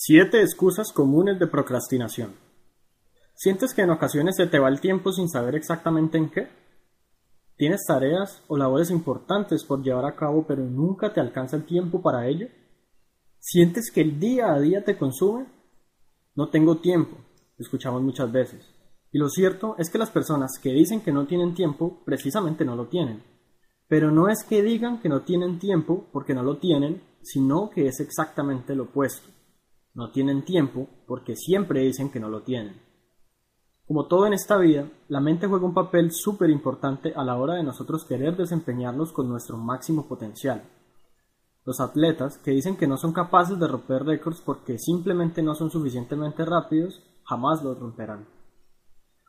Siete excusas comunes de procrastinación. ¿Sientes que en ocasiones se te va el tiempo sin saber exactamente en qué? ¿Tienes tareas o labores importantes por llevar a cabo pero nunca te alcanza el tiempo para ello? ¿Sientes que el día a día te consume? No tengo tiempo, escuchamos muchas veces. Y lo cierto es que las personas que dicen que no tienen tiempo precisamente no lo tienen. Pero no es que digan que no tienen tiempo porque no lo tienen, sino que es exactamente lo opuesto no tienen tiempo porque siempre dicen que no lo tienen. Como todo en esta vida, la mente juega un papel súper importante a la hora de nosotros querer desempeñarnos con nuestro máximo potencial. Los atletas que dicen que no son capaces de romper récords porque simplemente no son suficientemente rápidos, jamás los romperán.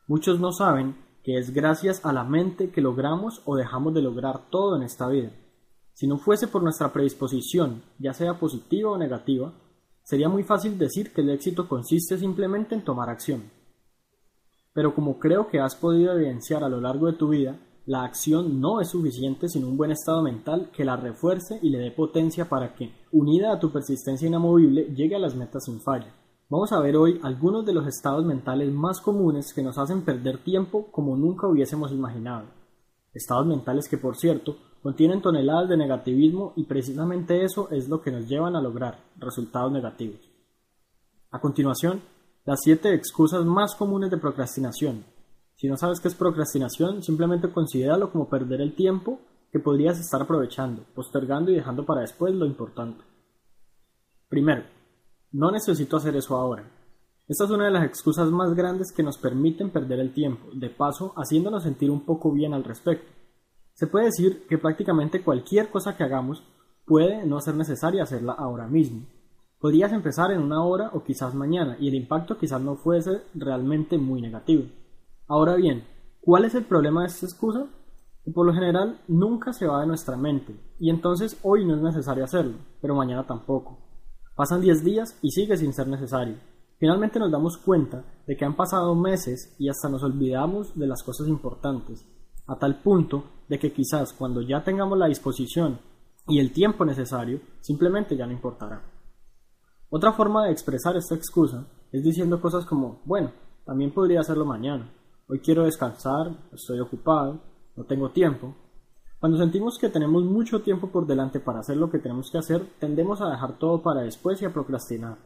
Muchos no saben que es gracias a la mente que logramos o dejamos de lograr todo en esta vida. Si no fuese por nuestra predisposición, ya sea positiva o negativa, Sería muy fácil decir que el éxito consiste simplemente en tomar acción. Pero como creo que has podido evidenciar a lo largo de tu vida, la acción no es suficiente sin un buen estado mental que la refuerce y le dé potencia para que, unida a tu persistencia inamovible, llegue a las metas sin falla. Vamos a ver hoy algunos de los estados mentales más comunes que nos hacen perder tiempo como nunca hubiésemos imaginado. Estados mentales que, por cierto, contienen toneladas de negativismo y precisamente eso es lo que nos llevan a lograr resultados negativos. A continuación, las 7 excusas más comunes de procrastinación. Si no sabes qué es procrastinación, simplemente considéralo como perder el tiempo que podrías estar aprovechando, postergando y dejando para después lo importante. Primero, no necesito hacer eso ahora. Esta es una de las excusas más grandes que nos permiten perder el tiempo, de paso haciéndonos sentir un poco bien al respecto. Se puede decir que prácticamente cualquier cosa que hagamos puede no ser necesaria hacerla ahora mismo. Podrías empezar en una hora o quizás mañana y el impacto quizás no fuese realmente muy negativo. Ahora bien, ¿cuál es el problema de esta excusa? Que por lo general nunca se va de nuestra mente y entonces hoy no es necesario hacerlo, pero mañana tampoco. Pasan 10 días y sigue sin ser necesario. Finalmente nos damos cuenta de que han pasado meses y hasta nos olvidamos de las cosas importantes a tal punto de que quizás cuando ya tengamos la disposición y el tiempo necesario, simplemente ya no importará. Otra forma de expresar esta excusa es diciendo cosas como, bueno, también podría hacerlo mañana, hoy quiero descansar, estoy ocupado, no tengo tiempo. Cuando sentimos que tenemos mucho tiempo por delante para hacer lo que tenemos que hacer, tendemos a dejar todo para después y a procrastinar.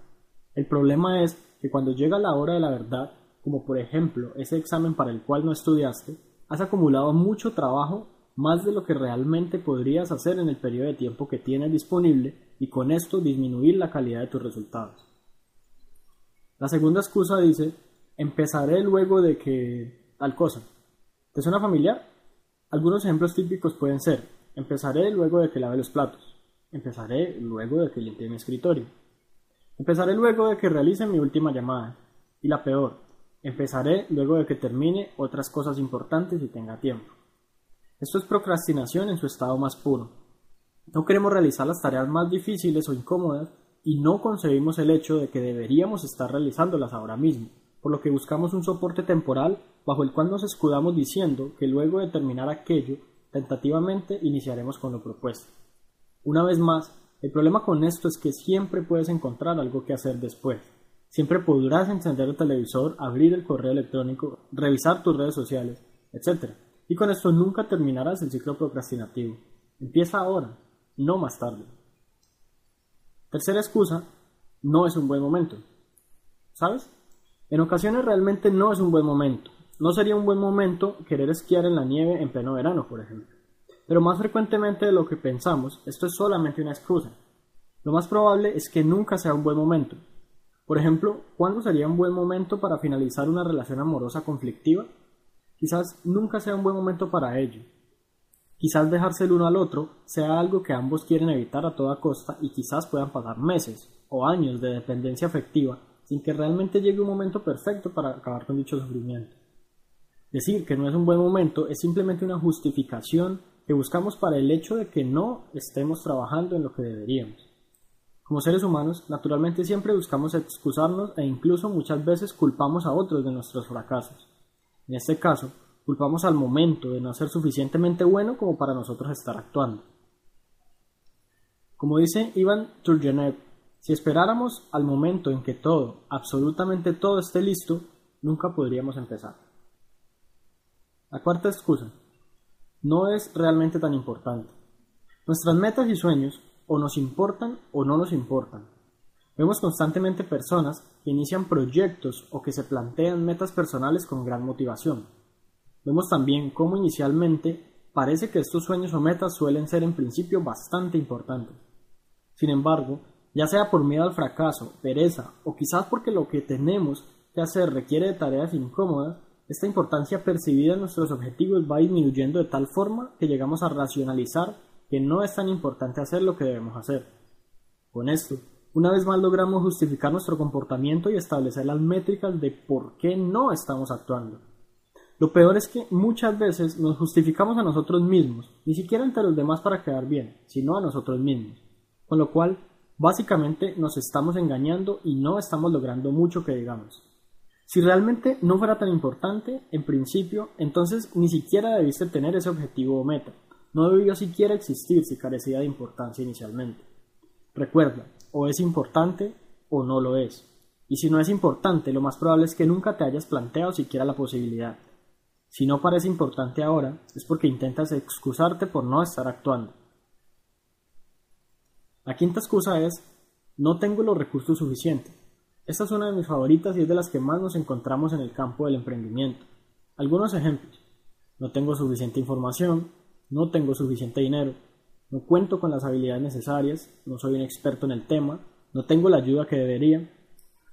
El problema es que cuando llega la hora de la verdad, como por ejemplo ese examen para el cual no estudiaste, Has acumulado mucho trabajo, más de lo que realmente podrías hacer en el periodo de tiempo que tienes disponible y con esto disminuir la calidad de tus resultados. La segunda excusa dice, empezaré luego de que tal cosa. ¿Te suena familiar? Algunos ejemplos típicos pueden ser, empezaré luego de que lave los platos, empezaré luego de que limpie mi escritorio, empezaré luego de que realice mi última llamada, y la peor, Empezaré luego de que termine otras cosas importantes y tenga tiempo. Esto es procrastinación en su estado más puro. No queremos realizar las tareas más difíciles o incómodas y no concebimos el hecho de que deberíamos estar realizándolas ahora mismo, por lo que buscamos un soporte temporal bajo el cual nos escudamos diciendo que luego de terminar aquello, tentativamente iniciaremos con lo propuesto. Una vez más, el problema con esto es que siempre puedes encontrar algo que hacer después. Siempre podrás encender el televisor, abrir el correo electrónico, revisar tus redes sociales, etc. Y con esto nunca terminarás el ciclo procrastinativo. Empieza ahora, no más tarde. Tercera excusa, no es un buen momento. ¿Sabes? En ocasiones realmente no es un buen momento. No sería un buen momento querer esquiar en la nieve en pleno verano, por ejemplo. Pero más frecuentemente de lo que pensamos, esto es solamente una excusa. Lo más probable es que nunca sea un buen momento, por ejemplo, ¿cuándo sería un buen momento para finalizar una relación amorosa conflictiva? Quizás nunca sea un buen momento para ello. Quizás dejarse el uno al otro sea algo que ambos quieren evitar a toda costa y quizás puedan pasar meses o años de dependencia afectiva sin que realmente llegue un momento perfecto para acabar con dicho sufrimiento. Decir que no es un buen momento es simplemente una justificación que buscamos para el hecho de que no estemos trabajando en lo que deberíamos. Como seres humanos, naturalmente siempre buscamos excusarnos e incluso muchas veces culpamos a otros de nuestros fracasos. En este caso, culpamos al momento de no ser suficientemente bueno como para nosotros estar actuando. Como dice Ivan Turgenev, Si esperáramos al momento en que todo, absolutamente todo esté listo, nunca podríamos empezar. La cuarta excusa. No es realmente tan importante. Nuestras metas y sueños o nos importan o no nos importan. Vemos constantemente personas que inician proyectos o que se plantean metas personales con gran motivación. Vemos también cómo inicialmente parece que estos sueños o metas suelen ser en principio bastante importantes. Sin embargo, ya sea por miedo al fracaso, pereza o quizás porque lo que tenemos que hacer requiere de tareas incómodas, esta importancia percibida en nuestros objetivos va disminuyendo de tal forma que llegamos a racionalizar que no es tan importante hacer lo que debemos hacer. Con esto, una vez más logramos justificar nuestro comportamiento y establecer las métricas de por qué no estamos actuando. Lo peor es que muchas veces nos justificamos a nosotros mismos, ni siquiera ante los demás para quedar bien, sino a nosotros mismos, con lo cual Básicamente nos estamos engañando y no estamos logrando mucho que digamos. Si realmente no fuera tan importante, en principio, entonces ni siquiera debiste tener ese objetivo o meta. No debió siquiera existir si carecía de importancia inicialmente. Recuerda, o es importante o no lo es. Y si no es importante, lo más probable es que nunca te hayas planteado siquiera la posibilidad. Si no parece importante ahora, es porque intentas excusarte por no estar actuando. La quinta excusa es no tengo los recursos suficientes. Esta es una de mis favoritas y es de las que más nos encontramos en el campo del emprendimiento. Algunos ejemplos. No tengo suficiente información, no tengo suficiente dinero, no cuento con las habilidades necesarias, no soy un experto en el tema, no tengo la ayuda que debería.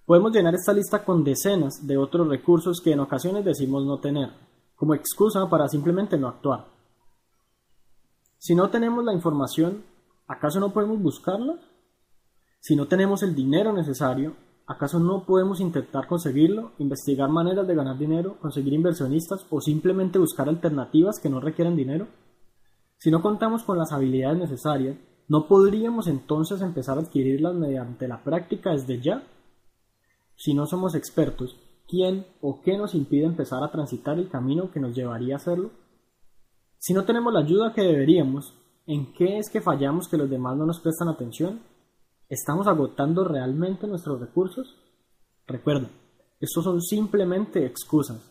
Podemos llenar esta lista con decenas de otros recursos que en ocasiones decimos no tener, como excusa para simplemente no actuar. Si no tenemos la información, ¿acaso no podemos buscarla? Si no tenemos el dinero necesario, ¿acaso no podemos intentar conseguirlo, investigar maneras de ganar dinero, conseguir inversionistas o simplemente buscar alternativas que no requieren dinero? Si no contamos con las habilidades necesarias, ¿no podríamos entonces empezar a adquirirlas mediante la práctica desde ya? Si no somos expertos, ¿quién o qué nos impide empezar a transitar el camino que nos llevaría a hacerlo? Si no tenemos la ayuda que deberíamos, ¿En qué es que fallamos que los demás no nos prestan atención? ¿Estamos agotando realmente nuestros recursos? Recuerda, estos son simplemente excusas.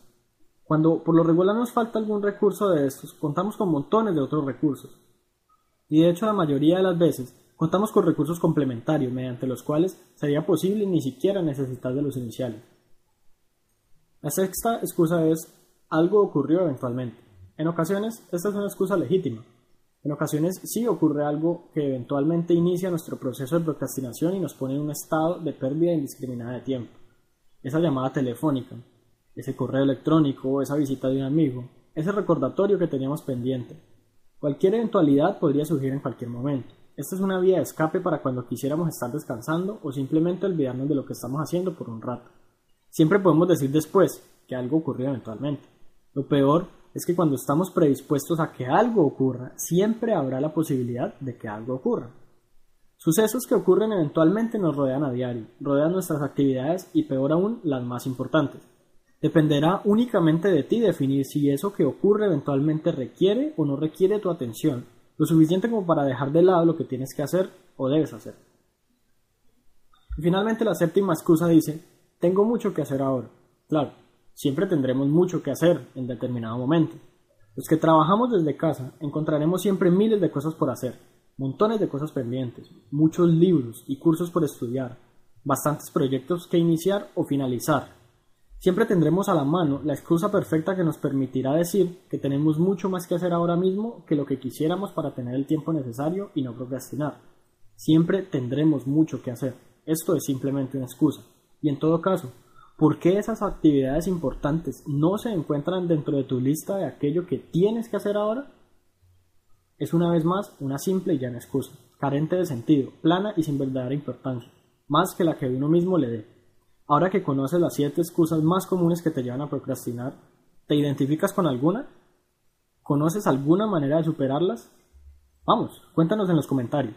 Cuando por lo regular nos falta algún recurso de estos, contamos con montones de otros recursos. Y de hecho la mayoría de las veces contamos con recursos complementarios mediante los cuales sería posible ni siquiera necesitar de los iniciales. La sexta excusa es algo ocurrió eventualmente. En ocasiones esta es una excusa legítima, en ocasiones sí ocurre algo que eventualmente inicia nuestro proceso de procrastinación y nos pone en un estado de pérdida indiscriminada de tiempo. Esa llamada telefónica, ese correo electrónico, esa visita de un amigo, ese recordatorio que teníamos pendiente. Cualquier eventualidad podría surgir en cualquier momento. Esta es una vía de escape para cuando quisiéramos estar descansando o simplemente olvidarnos de lo que estamos haciendo por un rato. Siempre podemos decir después que algo ocurrió eventualmente. Lo peor es que cuando estamos predispuestos a que algo ocurra, siempre habrá la posibilidad de que algo ocurra. Sucesos que ocurren eventualmente nos rodean a diario, rodean nuestras actividades y peor aún las más importantes. Dependerá únicamente de ti definir si eso que ocurre eventualmente requiere o no requiere tu atención, lo suficiente como para dejar de lado lo que tienes que hacer o debes hacer. Finalmente la séptima excusa dice, tengo mucho que hacer ahora. Claro, siempre tendremos mucho que hacer en determinado momento. Los que trabajamos desde casa encontraremos siempre miles de cosas por hacer, montones de cosas pendientes, muchos libros y cursos por estudiar, bastantes proyectos que iniciar o finalizar. Siempre tendremos a la mano la excusa perfecta que nos permitirá decir que tenemos mucho más que hacer ahora mismo que lo que quisiéramos para tener el tiempo necesario y no procrastinar. Siempre tendremos mucho que hacer. Esto es simplemente una excusa. Y en todo caso, ¿Por qué esas actividades importantes no se encuentran dentro de tu lista de aquello que tienes que hacer ahora? Es una vez más una simple y llana excusa, carente de sentido, plana y sin verdadera importancia, más que la que uno mismo le dé. Ahora que conoces las siete excusas más comunes que te llevan a procrastinar, ¿te identificas con alguna? ¿Conoces alguna manera de superarlas? Vamos, cuéntanos en los comentarios.